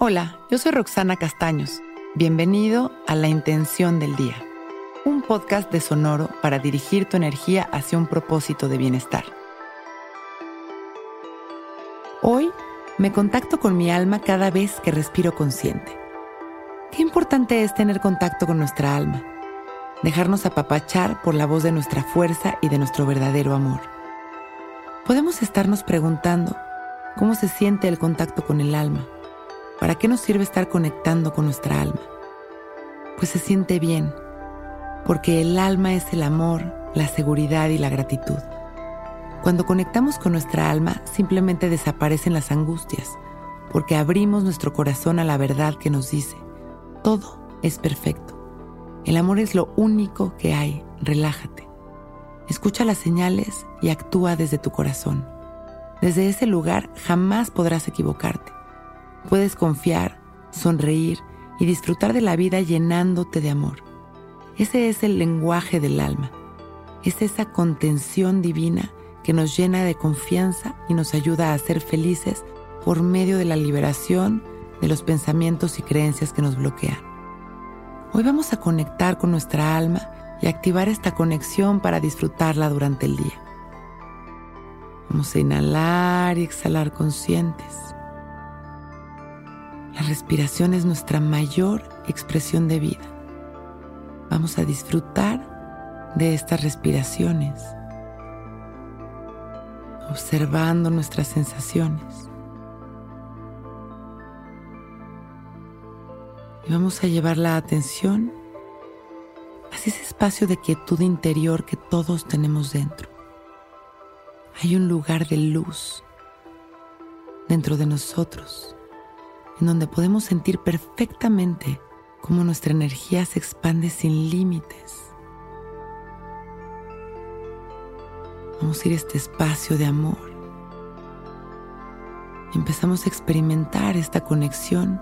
Hola, yo soy Roxana Castaños. Bienvenido a La Intención del Día, un podcast de Sonoro para dirigir tu energía hacia un propósito de bienestar. Hoy me contacto con mi alma cada vez que respiro consciente. Qué importante es tener contacto con nuestra alma, dejarnos apapachar por la voz de nuestra fuerza y de nuestro verdadero amor. Podemos estarnos preguntando cómo se siente el contacto con el alma. ¿Para qué nos sirve estar conectando con nuestra alma? Pues se siente bien, porque el alma es el amor, la seguridad y la gratitud. Cuando conectamos con nuestra alma, simplemente desaparecen las angustias, porque abrimos nuestro corazón a la verdad que nos dice, todo es perfecto. El amor es lo único que hay, relájate. Escucha las señales y actúa desde tu corazón. Desde ese lugar jamás podrás equivocarte. Puedes confiar, sonreír y disfrutar de la vida llenándote de amor. Ese es el lenguaje del alma. Es esa contención divina que nos llena de confianza y nos ayuda a ser felices por medio de la liberación de los pensamientos y creencias que nos bloquean. Hoy vamos a conectar con nuestra alma y activar esta conexión para disfrutarla durante el día. Vamos a inhalar y exhalar conscientes. La respiración es nuestra mayor expresión de vida. Vamos a disfrutar de estas respiraciones observando nuestras sensaciones. Y vamos a llevar la atención hacia ese espacio de quietud interior que todos tenemos dentro. Hay un lugar de luz dentro de nosotros, en donde podemos sentir perfectamente cómo nuestra energía se expande sin límites Vamos a ir a este espacio de amor. Empezamos a experimentar esta conexión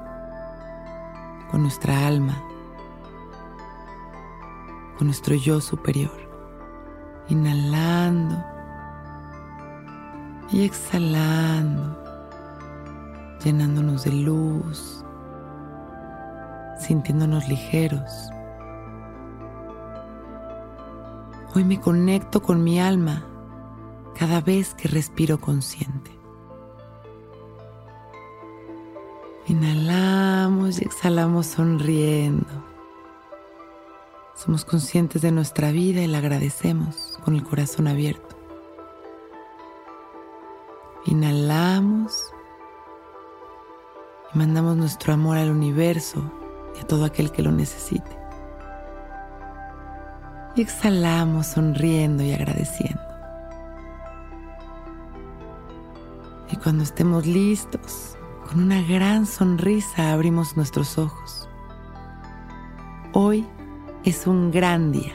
con nuestra alma, con nuestro yo superior. Inhalando y exhalando, llenándonos de luz, sintiéndonos ligeros. Hoy me conecto con mi alma cada vez que respiro consciente. Inhalamos y exhalamos sonriendo. Somos conscientes de nuestra vida y la agradecemos con el corazón abierto. Inhalamos mandamos nuestro amor al universo y a todo aquel que lo necesite. Y exhalamos sonriendo y agradeciendo. Y cuando estemos listos, con una gran sonrisa abrimos nuestros ojos. Hoy es un gran día.